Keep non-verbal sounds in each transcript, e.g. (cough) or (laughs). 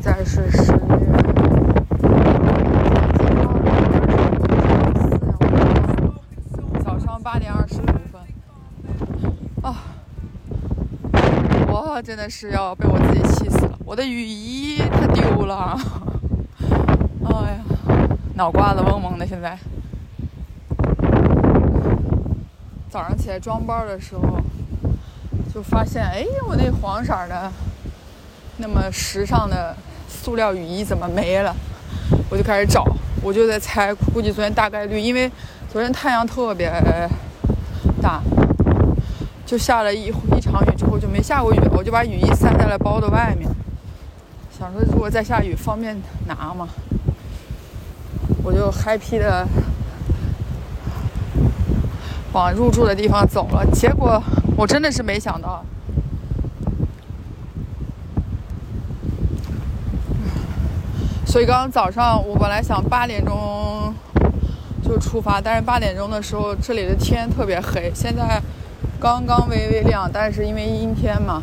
再睡十点。早上八点二十五分。啊！我真的是要被我自己气死了！我的雨衣它丢了。哎呀，脑瓜子嗡嗡的，现在。早上起来装包的时候。就发现，哎，我那黄色的。那么时尚的塑料雨衣怎么没了？我就开始找，我就在猜，估计昨天大概率，因为昨天太阳特别大，就下了一一场雨之后就没下过雨，我就把雨衣塞在了包的外面，想说如果再下雨方便拿嘛，我就 happy 的往入住的地方走了，结果我真的是没想到。所以刚刚早上我本来想八点钟就出发，但是八点钟的时候这里的天特别黑，现在刚刚微微亮，但是因为阴天嘛，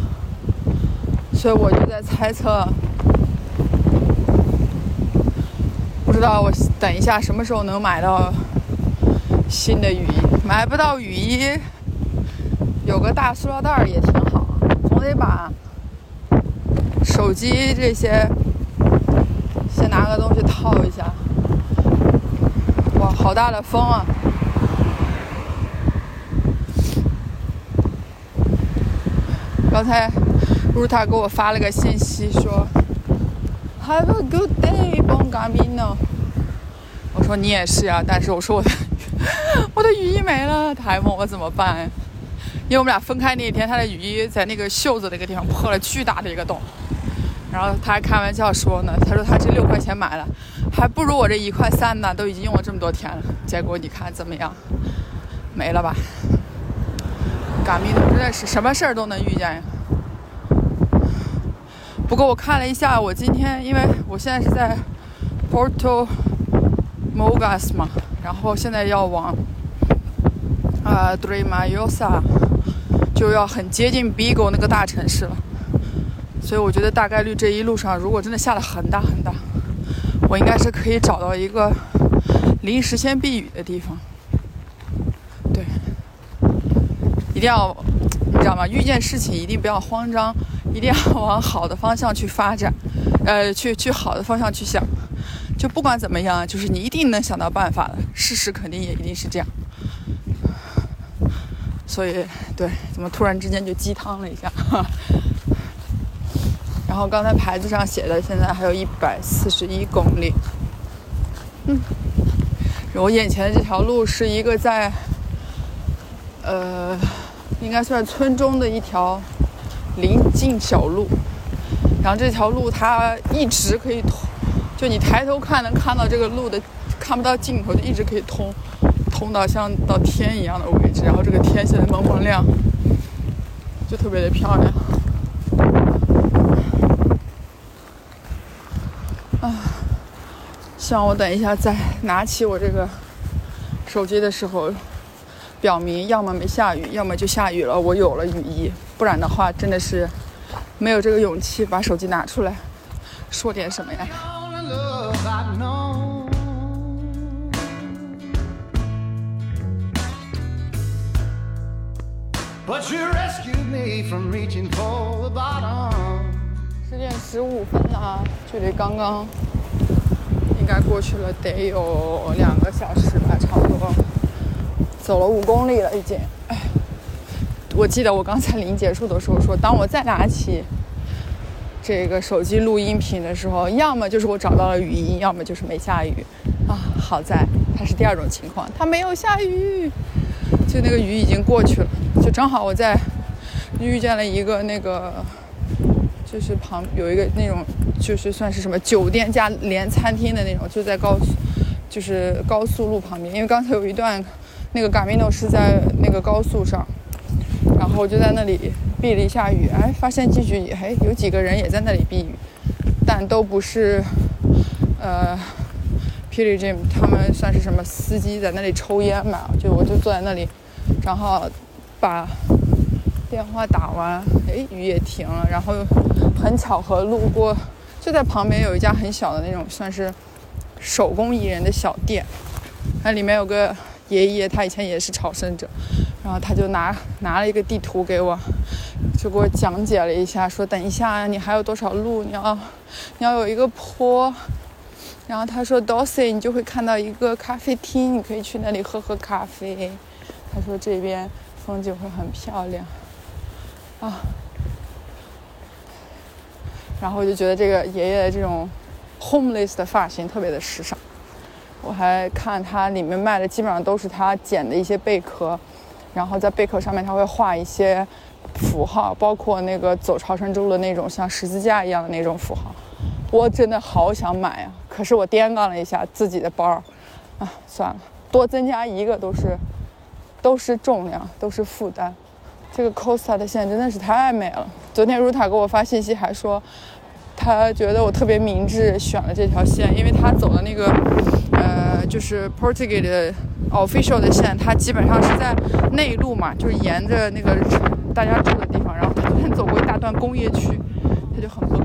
所以我就在猜测，不知道我等一下什么时候能买到新的雨衣，买不到雨衣，有个大塑料袋儿也挺好，总得把手机这些。先拿个东西套一下。哇，好大的风啊！刚才如塔给我发了个信息说：“Have a good day, Bon Camino。”我说你也是啊，但是我说我的 (laughs) 我的雨衣没了，他还问我怎么办。因为我们俩分开那一天，他的雨衣在那个袖子那个地方破了巨大的一个洞。然后他还开玩笑说呢，他说他这六块钱买了，还不如我这一块三呢，都已经用了这么多天了。结果你看怎么样？没了吧？嘎米真的是什么事儿都能遇见呀。不过我看了一下，我今天因为我现在是在 Porto Mogas 嘛，然后现在要往啊 d r e m a y o s a 就要很接近 Bigo 那个大城市了。所以我觉得大概率这一路上，如果真的下了很大很大，我应该是可以找到一个临时先避雨的地方。对，一定要，你知道吗？遇见事情一定不要慌张，一定要往好的方向去发展，呃，去去好的方向去想。就不管怎么样，就是你一定能想到办法的。事实肯定也一定是这样。所以，对，怎么突然之间就鸡汤了一下？然后刚才牌子上写的，现在还有一百四十一公里。嗯，我眼前的这条路是一个在，呃，应该算村中的一条临近小路。然后这条路它一直可以通，就你抬头看能看到这个路的，看不到尽头，就一直可以通，通到像到天一样的位置。然后这个天现在蒙蒙亮，就特别的漂亮。啊希望我等一下再拿起我这个手机的时候，表明要么没下雨，要么就下雨了，我有了雨衣。不然的话，真的是没有这个勇气把手机拿出来说点什么呀。But you rescued me from reaching for the bottom. 十点十五分了，距离刚刚应该过去了得有两个小时吧，差不多。走了五公里了已经。哎，我记得我刚才临结束的时候说，当我再拿起这个手机录音频的时候，要么就是我找到了语音，要么就是没下雨。啊，好在它是第二种情况，它没有下雨，就那个雨已经过去了，就正好我在遇见了一个那个就是旁有一个那种，就是算是什么酒店加连餐厅的那种，就在高速，就是高速路旁边。因为刚才有一段，那个 Gamino 是在那个高速上，然后我就在那里避了一下雨，哎，发现继续哎有几个人也在那里避雨，但都不是，呃 p i l g r i m 他们算是什么司机在那里抽烟嘛，就我就坐在那里，然后把。电话打完，哎，雨也停了。然后很巧合路过，就在旁边有一家很小的那种，算是手工艺人的小店。那里面有个爷爷，他以前也是朝圣者，然后他就拿拿了一个地图给我，就给我讲解了一下，说等一下你还有多少路，你要你要有一个坡。然后他说 d o s y 你就会看到一个咖啡厅，你可以去那里喝喝咖啡。他说这边风景会很漂亮。啊，然后我就觉得这个爷爷这种 homeless 的发型特别的时尚。我还看他里面卖的基本上都是他捡的一些贝壳，然后在贝壳上面他会画一些符号，包括那个走朝圣之路的那种像十字架一样的那种符号。我真的好想买啊！可是我掂量了一下自己的包，啊，算了，多增加一个都是都是重量，都是负担。这个 Costa 的线真的是太美了。昨天 Ruta 给我发信息，还说他觉得我特别明智选了这条线，因为他走的那个呃，就是 portugal 的 official 的线，它基本上是在内陆嘛，就是沿着那个大家住的地方。然后他昨天走过一大段工业区，他就很崩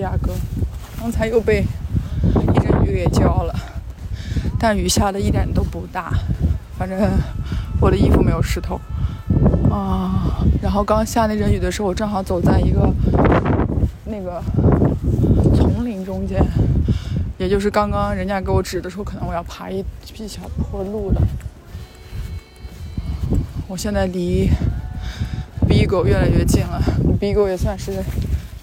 亚哥。刚才又被一阵雨给浇了，但雨下的一点都不大，反正我的衣服没有湿透。啊，然后刚下那阵雨的时候，我正好走在一个那个丛林中间，也就是刚刚人家给我指的时候，可能我要爬一一小坡路了。我现在离。Bigo 越来越近了，Bigo 也算是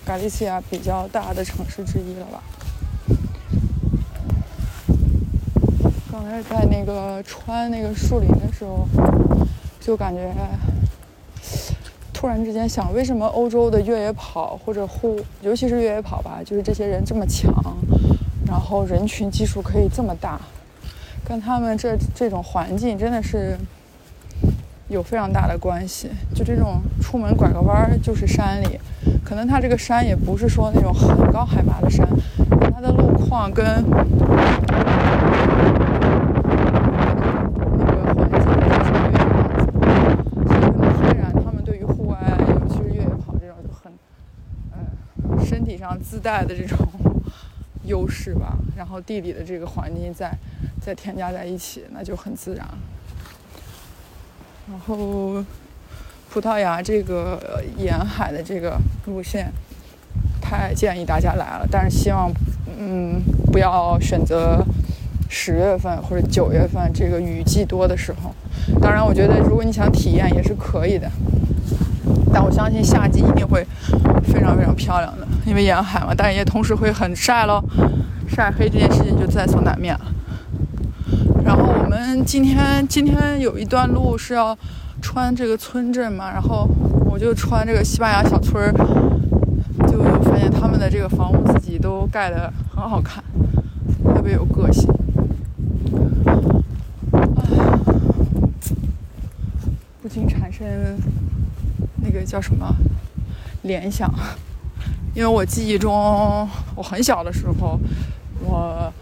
加利西亚比较大的城市之一了吧。刚才在那个穿那个树林的时候，就感觉突然之间想，为什么欧洲的越野跑或者户，尤其是越野跑吧，就是这些人这么强，然后人群基数可以这么大，跟他们这这种环境真的是。有非常大的关系，就这种出门拐个弯儿就是山里，可能它这个山也不是说那种很高海拔的山，它的路况跟那个环境就是这个样子，所以很天然他们对于户外，尤其是越野跑这种就很，嗯，身体上自带的这种优势吧，然后地理的这个环境再再添加在一起，那就很自然。然后，葡萄牙这个沿海的这个路线，太建议大家来了。但是希望，嗯，不要选择十月份或者九月份这个雨季多的时候。当然，我觉得如果你想体验也是可以的。但我相信夏季一定会非常非常漂亮的，因为沿海嘛，但也同时会很晒喽，晒黑这件事情就在所难免了。我们今天今天有一段路是要穿这个村镇嘛，然后我就穿这个西班牙小村儿，就发现他们的这个房屋自己都盖的很好看，特别有个性。不禁产生那个叫什么联想，因为我记忆中我很小的时候，我。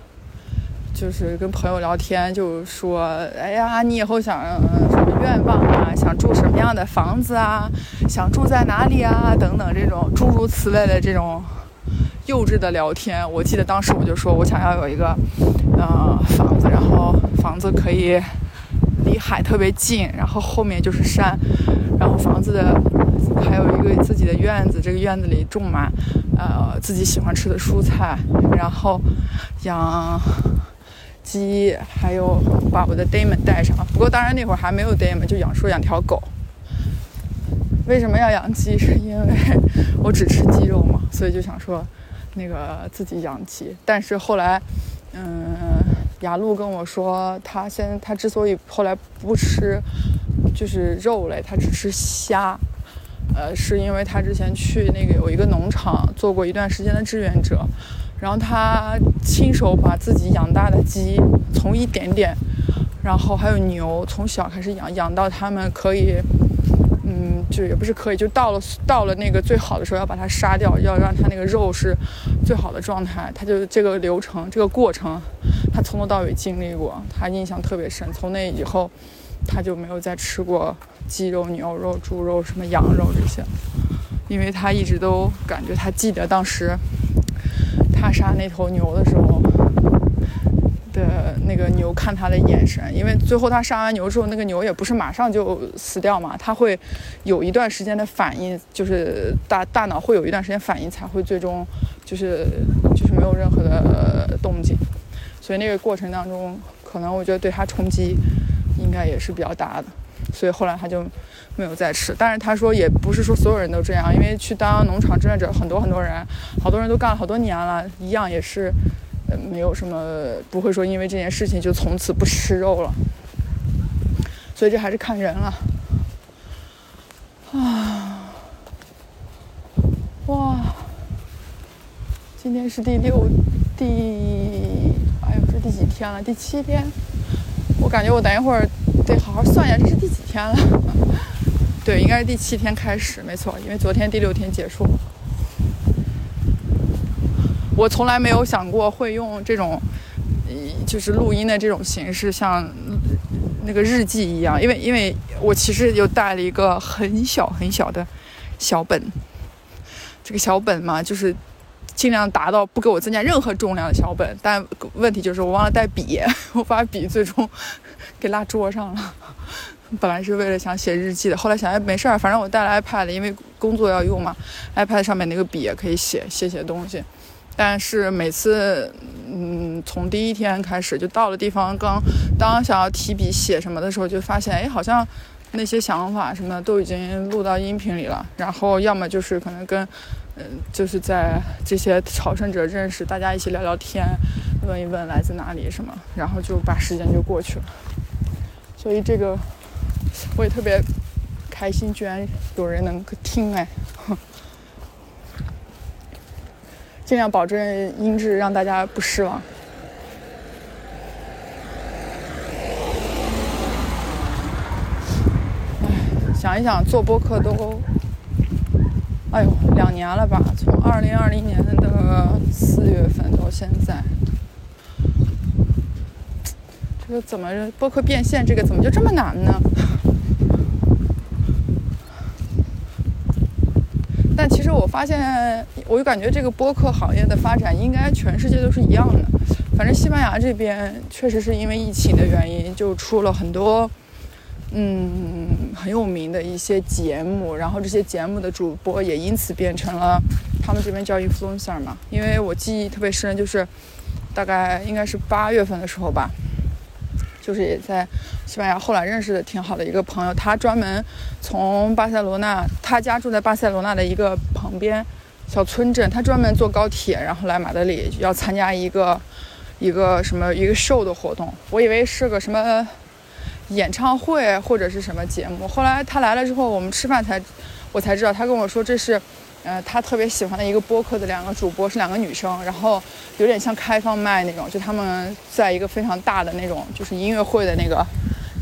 就是跟朋友聊天，就说：“哎呀，你以后想什么愿望啊？想住什么样的房子啊？想住在哪里啊？等等，这种诸如此类的这种幼稚的聊天。我记得当时我就说，我想要有一个呃房子，然后房子可以离海特别近，然后后面就是山，然后房子的还有一个自己的院子，这个院子里种满呃自己喜欢吃的蔬菜，然后养。”鸡，还有把我的 Damon 带上。不过当然那会儿还没有 Damon，就养说养条狗。为什么要养鸡？是因为我只吃鸡肉嘛，所以就想说那个自己养鸡。但是后来，嗯，雅露跟我说，他现他之所以后来不吃就是肉类，他只吃虾。呃，是因为他之前去那个有一个农场做过一段时间的志愿者，然后他亲手把自己养大的鸡从一点点，然后还有牛从小开始养，养到他们可以，嗯，就也不是可以，就到了到了那个最好的时候要把它杀掉，要让它那个肉是最好的状态，他就这个流程这个过程，他从头到尾经历过，他印象特别深。从那以后，他就没有再吃过。鸡肉、牛肉、猪肉、什么羊肉这些，因为他一直都感觉他记得当时他杀那头牛的时候的那个牛看他的眼神，因为最后他杀完牛之后，那个牛也不是马上就死掉嘛，他会有一段时间的反应，就是大大脑会有一段时间反应才会最终就是就是没有任何的动静，所以那个过程当中，可能我觉得对他冲击应该也是比较大的。所以后来他就没有再吃，但是他说也不是说所有人都这样，因为去当农场志愿者很多很多人，好多人都干了好多年了，一样也是，呃，没有什么不会说因为这件事情就从此不吃肉了。所以这还是看人了。啊，哇，今天是第六第，哎呦，这第几天了？第七天。我感觉我等一会儿。得好好算一下，这是第几天了？(laughs) 对，应该是第七天开始，没错，因为昨天第六天结束。我从来没有想过会用这种，就是录音的这种形式，像那个日记一样，因为因为我其实又带了一个很小很小的小本，这个小本嘛，就是尽量达到不给我增加任何重量的小本，但问题就是我忘了带笔，(laughs) 我把笔最终。给落桌上了，(laughs) 本来是为了想写日记的，后来想哎没事儿，反正我带了 iPad，因为工作要用嘛，iPad 上面那个笔也可以写写写东西。但是每次，嗯，从第一天开始就到了地方，刚当想要提笔写什么的时候，就发现哎好像那些想法什么的都已经录到音频里了。然后要么就是可能跟，嗯，就是在这些朝圣者认识，大家一起聊聊天，问一问来自哪里什么，然后就把时间就过去了。所以这个我也特别开心，居然有人能听哎，(laughs) 尽量保证音质，让大家不失望。哎，想一想做播客都，哎呦，两年了吧？从二零二零年的四月份到现在。这个怎么播客变现？这个怎么就这么难呢？但其实我发现，我就感觉这个播客行业的发展应该全世界都是一样的。反正西班牙这边确实是因为疫情的原因，就出了很多嗯很有名的一些节目，然后这些节目的主播也因此变成了他们这边叫 influencer 嘛。因为我记忆特别深，就是大概应该是八月份的时候吧。就是也在西班牙，后来认识的挺好的一个朋友，他专门从巴塞罗那，他家住在巴塞罗那的一个旁边小村镇，他专门坐高铁，然后来马德里要参加一个一个什么一个 show 的活动。我以为是个什么演唱会或者是什么节目，后来他来了之后，我们吃饭才我才知道，他跟我说这是。呃，他特别喜欢的一个播客的两个主播是两个女生，然后有点像开放麦那种，就他们在一个非常大的那种就是音乐会的那个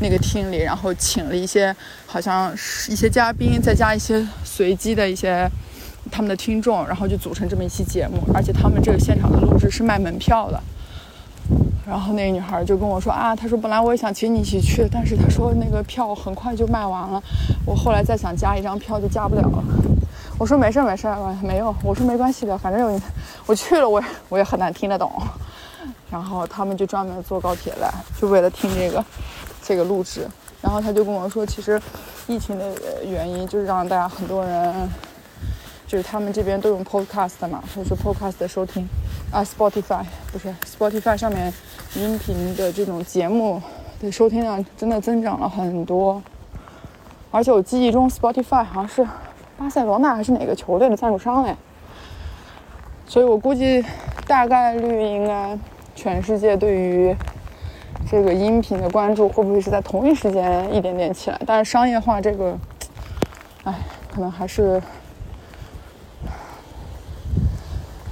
那个厅里，然后请了一些好像是一些嘉宾，再加一些随机的一些他们的听众，然后就组成这么一期节目，而且他们这个现场的录制是卖门票的。然后那个女孩就跟我说啊，她说本来我也想请你一起去，但是她说那个票很快就卖完了，我后来再想加一张票就加不了了。我说没事没事，没有。我说没关系的，反正有我去了，我我也很难听得懂。然后他们就专门坐高铁来，就为了听这个这个录制。然后他就跟我说，其实疫情的原因就是让大家很多人，就是他们这边都用 Podcast 嘛，或者说 Podcast 的收听啊，Spotify 不是 Spotify 上面音频的这种节目的收听量真的增长了很多，而且我记忆中 Spotify 好像是巴塞罗那还是哪个球队的赞助商哎，所以我估计大概率应该全世界对于这个音频的关注会不会是在同一时间一点点起来？但是商业化这个，哎，可能还是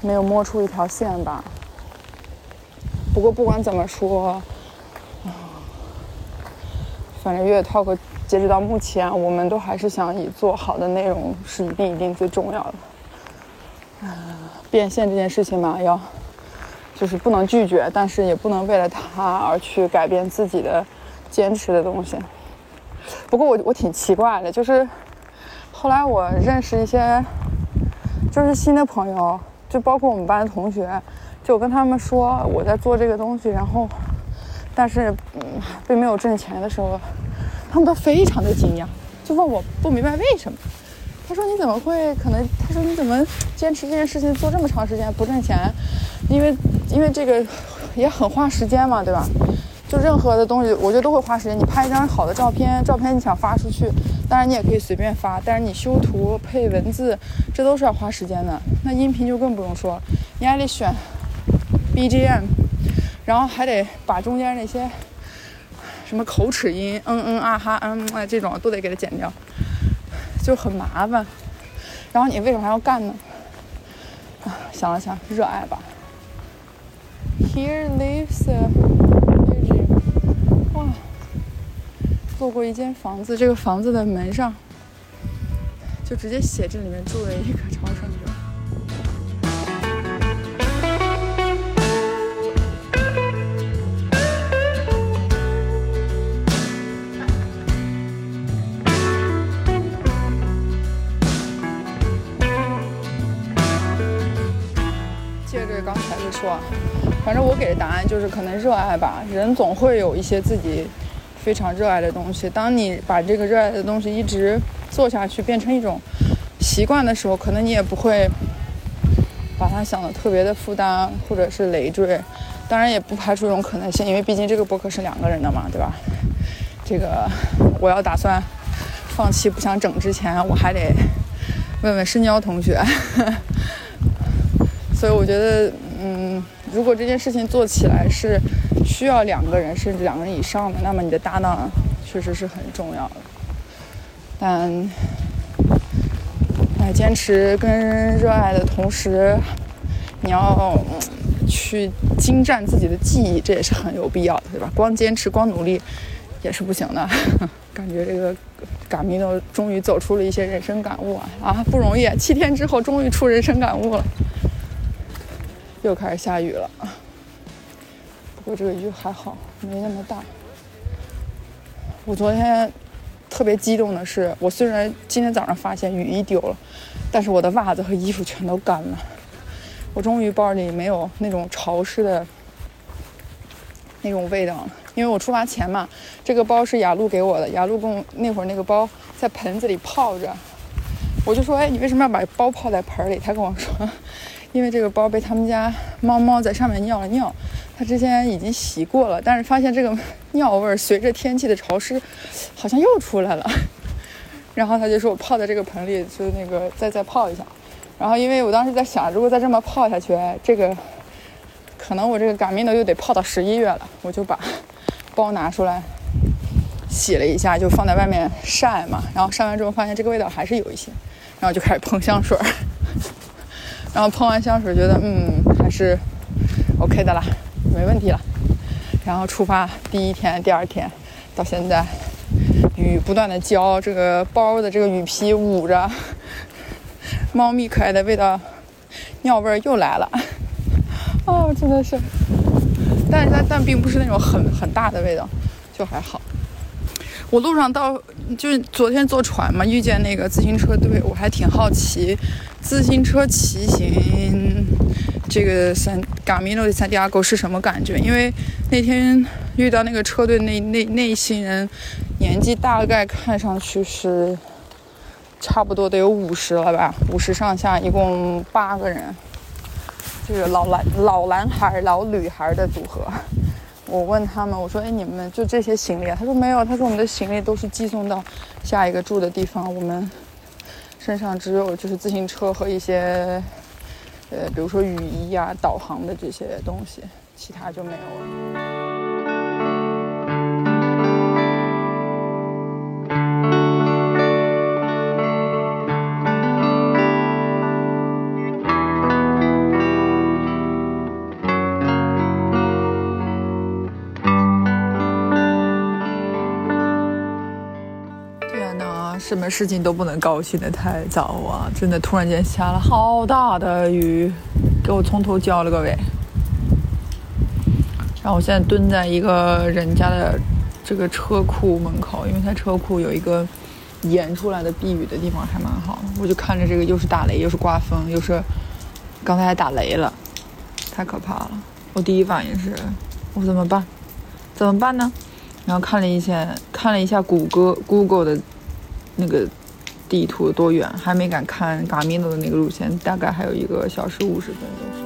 没有摸出一条线吧。不过不管怎么说，反正越 talk 截止到目前，我们都还是想以做好的内容是一定一定最重要的。啊，变现这件事情嘛，要就是不能拒绝，但是也不能为了它而去改变自己的坚持的东西。不过我我挺奇怪的，就是后来我认识一些就是新的朋友，就包括我们班的同学，就跟他们说我在做这个东西，然后但是嗯并没有挣钱的时候，他们都非常的惊讶，就问我不明白为什么。他说你怎么会可能？他说你怎么坚持这件事情做这么长时间不挣钱？因为因为这个也很花时间嘛，对吧？就任何的东西，我觉得都会花时间。你拍一张好的照片，照片你想发出去，当然你也可以随便发，但是你修图配文字，这都是要花时间的。那音频就更不用说，你还得选 BGM，然后还得把中间那些什么口齿音，嗯嗯啊哈嗯啊这种都得给它剪掉，就很麻烦。然后你为什么还要干呢？啊，想了想，热爱吧。Here lives a virgin。哇，路过一间房子，这个房子的门上就直接写这里面住了一个超生说，反正我给的答案就是可能热爱吧，人总会有一些自己非常热爱的东西。当你把这个热爱的东西一直做下去，变成一种习惯的时候，可能你也不会把它想的特别的负担或者是累赘。当然也不排除一种可能性，因为毕竟这个博客是两个人的嘛，对吧？这个我要打算放弃不想整之前，我还得问问深交同学。(laughs) 所以我觉得，嗯，如果这件事情做起来是需要两个人甚至两个人以上的，那么你的搭档确实是很重要的。但，哎，坚持跟热爱的同时，你要、去精湛自己的技艺，这也是很有必要的，对吧？光坚持光努力也是不行的。(laughs) 感觉这个嘎米诺终于走出了一些人生感悟啊啊，不容易！七天之后终于出人生感悟了。又开始下雨了，不过这个雨还好，没那么大。我昨天特别激动的是，我虽然今天早上发现雨衣丢了，但是我的袜子和衣服全都干了。我终于包里没有那种潮湿的那种味道了，因为我出发前嘛，这个包是雅露给我的，雅露跟我那会儿那个包在盆子里泡着，我就说，哎，你为什么要把包泡在盆里？他跟我说。因为这个包被他们家猫猫在上面尿了尿，它之前已经洗过了，但是发现这个 (laughs) 尿味儿随着天气的潮湿，好像又出来了。(laughs) 然后他就说我泡在这个盆里，就那个再再泡一下。然后因为我当时在想，如果再这么泡下去，这个可能我这个嘎米诺又得泡到十一月了，我就把包拿出来洗了一下，就放在外面晒嘛。然后晒完之后发现这个味道还是有一些，然后就开始 (laughs) 喷香水儿。然后喷完香水，觉得嗯还是 OK 的啦，没问题了。然后出发第一天、第二天到现在，雨不断的浇，这个包的这个雨披捂着，猫咪可爱的味道，尿味儿又来了。哦，真的是，但是它但并不是那种很很大的味道，就还好。我路上到就是昨天坐船嘛，遇见那个自行车队，我还挺好奇，自行车骑行这个三嘎米诺的三迪亚沟是什么感觉？因为那天遇到那个车队那那那一行人，年纪大概看上去是差不多得有五十了吧，五十上下，一共八个人，这个老男老男孩老女孩的组合。我问他们，我说：“哎，你们就这些行李啊？”他说：“没有。”他说：“我们的行李都是寄送到下一个住的地方，我们身上只有就是自行车和一些，呃，比如说雨衣啊、导航的这些东西，其他就没有了。”什么事情都不能高兴的太早啊！真的，突然间下了好大的雨，给我从头浇了个尾。然后我现在蹲在一个人家的这个车库门口，因为他车库有一个延出来的避雨的地方，还蛮好的。我就看着这个，又是打雷，又是刮风，又是刚才还打雷了，太可怕了。我第一反应是，我怎么办？怎么办呢？然后看了一下，看了一下谷歌 Google 的那个地图多远，还没敢看嘎米诺的那个路线，大概还有一个小时五十分钟。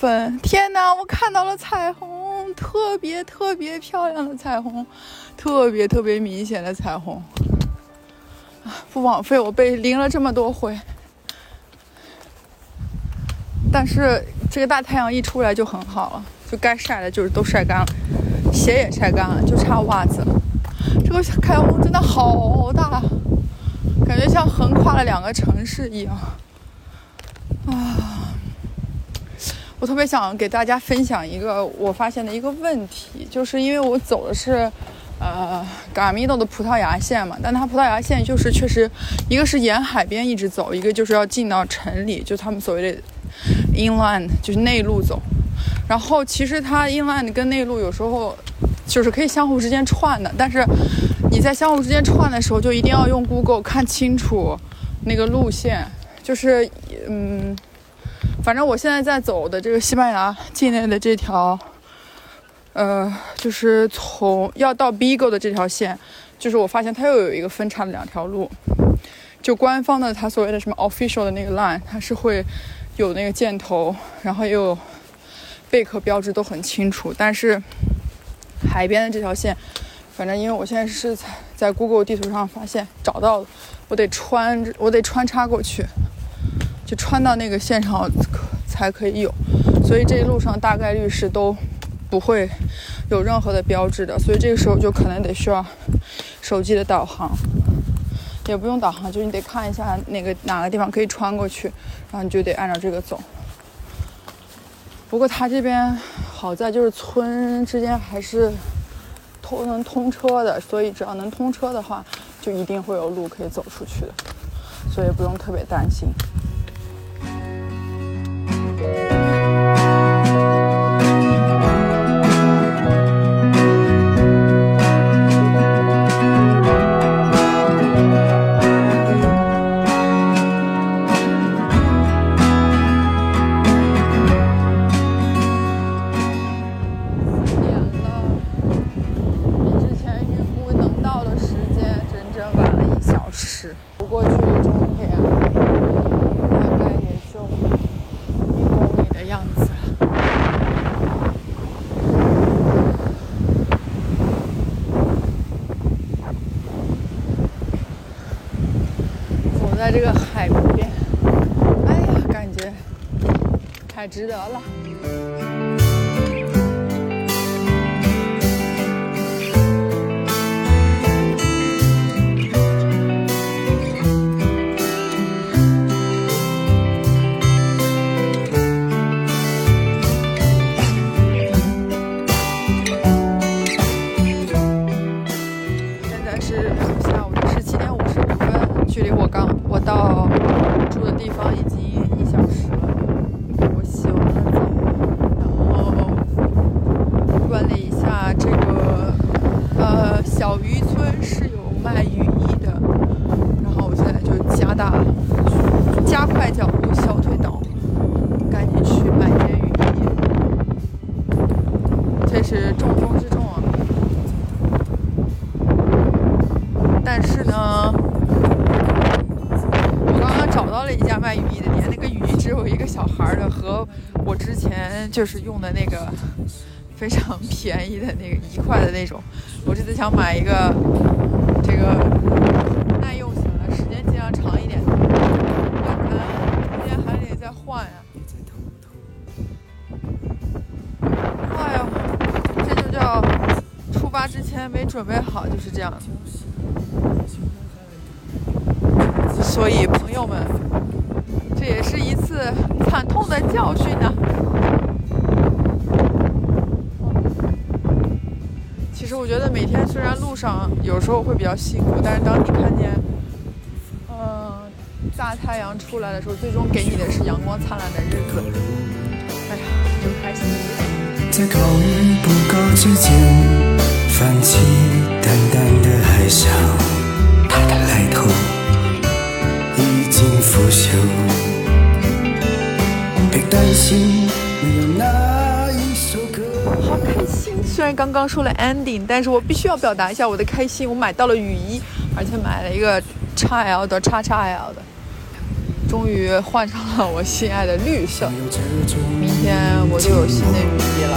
十五分，天哪！我看到了彩虹，特别特别漂亮的彩虹，特别特别明显的彩虹。啊，不枉费我被淋了这么多回。但是这个大太阳一出来就很好了，就该晒的就是都晒干了，鞋也晒干了，就差袜子了。这个彩虹真的好大，感觉像横跨了两个城市一样。我特别想给大家分享一个我发现的一个问题，就是因为我走的是，呃，嘎米诺的葡萄牙线嘛，但它葡萄牙线就是确实，一个是沿海边一直走，一个就是要进到城里，就他们所谓的 inland，就是内陆走。然后其实它 inland 跟内陆有时候就是可以相互之间串的，但是你在相互之间串的时候，就一定要用 Google 看清楚那个路线，就是嗯。反正我现在在走的这个西班牙境内的这条，呃，就是从要到 Bigo 的这条线，就是我发现它又有一个分叉的两条路。就官方的它所谓的什么 official 的那个 line，它是会有那个箭头，然后也有贝壳标志都很清楚。但是海边的这条线，反正因为我现在是在在 Google 地图上发现找到了，我得穿我得穿插过去。就穿到那个线上才可以有，所以这一路上大概率是都不会有任何的标志的，所以这个时候就可能得需要手机的导航，也不用导航，就是你得看一下哪个哪个地方可以穿过去，然后你就得按照这个走。不过它这边好在就是村之间还是通能通车的，所以只要能通车的话，就一定会有路可以走出去的，所以不用特别担心。时。不过去终点大概也就一公里的样子。走在这个海边，哎呀，感觉太值得了。就是用的那个 (laughs) 非常便宜的那个一块的那种。我这次想买一个这个耐用型的，时间尽量长一点，要不然中间还得再换呀、哎呦，这就叫出发之前没准备好，就是这样。所以，朋友们，这也是一次惨痛的教训呐、其实我觉得每天虽然路上有时候会比较辛苦，但是当你看见，嗯、大太阳出来的时候，最终给你的是阳光灿烂的日子，哎呀，就开心一点。在高与不高之间泛起淡淡的哀伤，它的来头已经腐朽。别担心，虽然刚刚说了 ending，但是我必须要表达一下我的开心。我买到了雨衣，而且买了一个 XL 的 XXL 的，终于换上了我心爱的绿色。明天我就有新的雨衣了。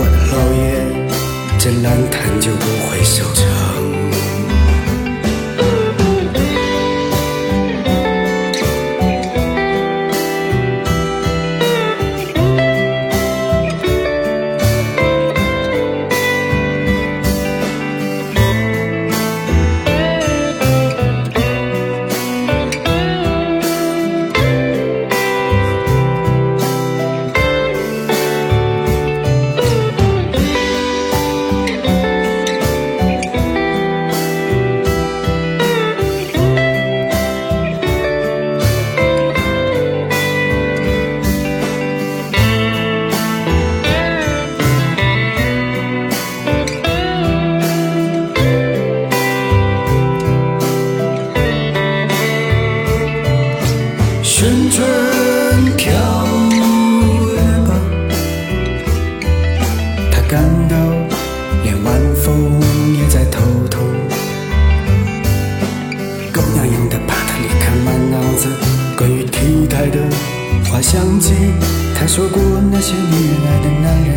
关于体态的滑翔机，他说过那些女人爱的男人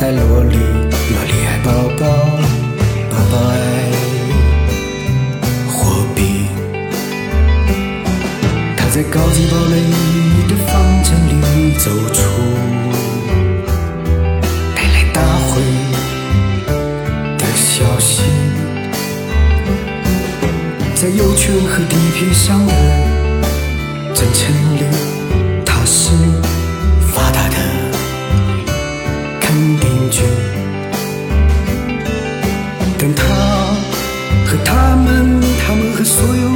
爱萝莉，萝莉爱宝宝，宝宝爱货币。他在高级堡垒的房间里走出，带来大会的消息，在有权和地皮上的真诚里，他是发达的肯定句。但他和他们，他们和所有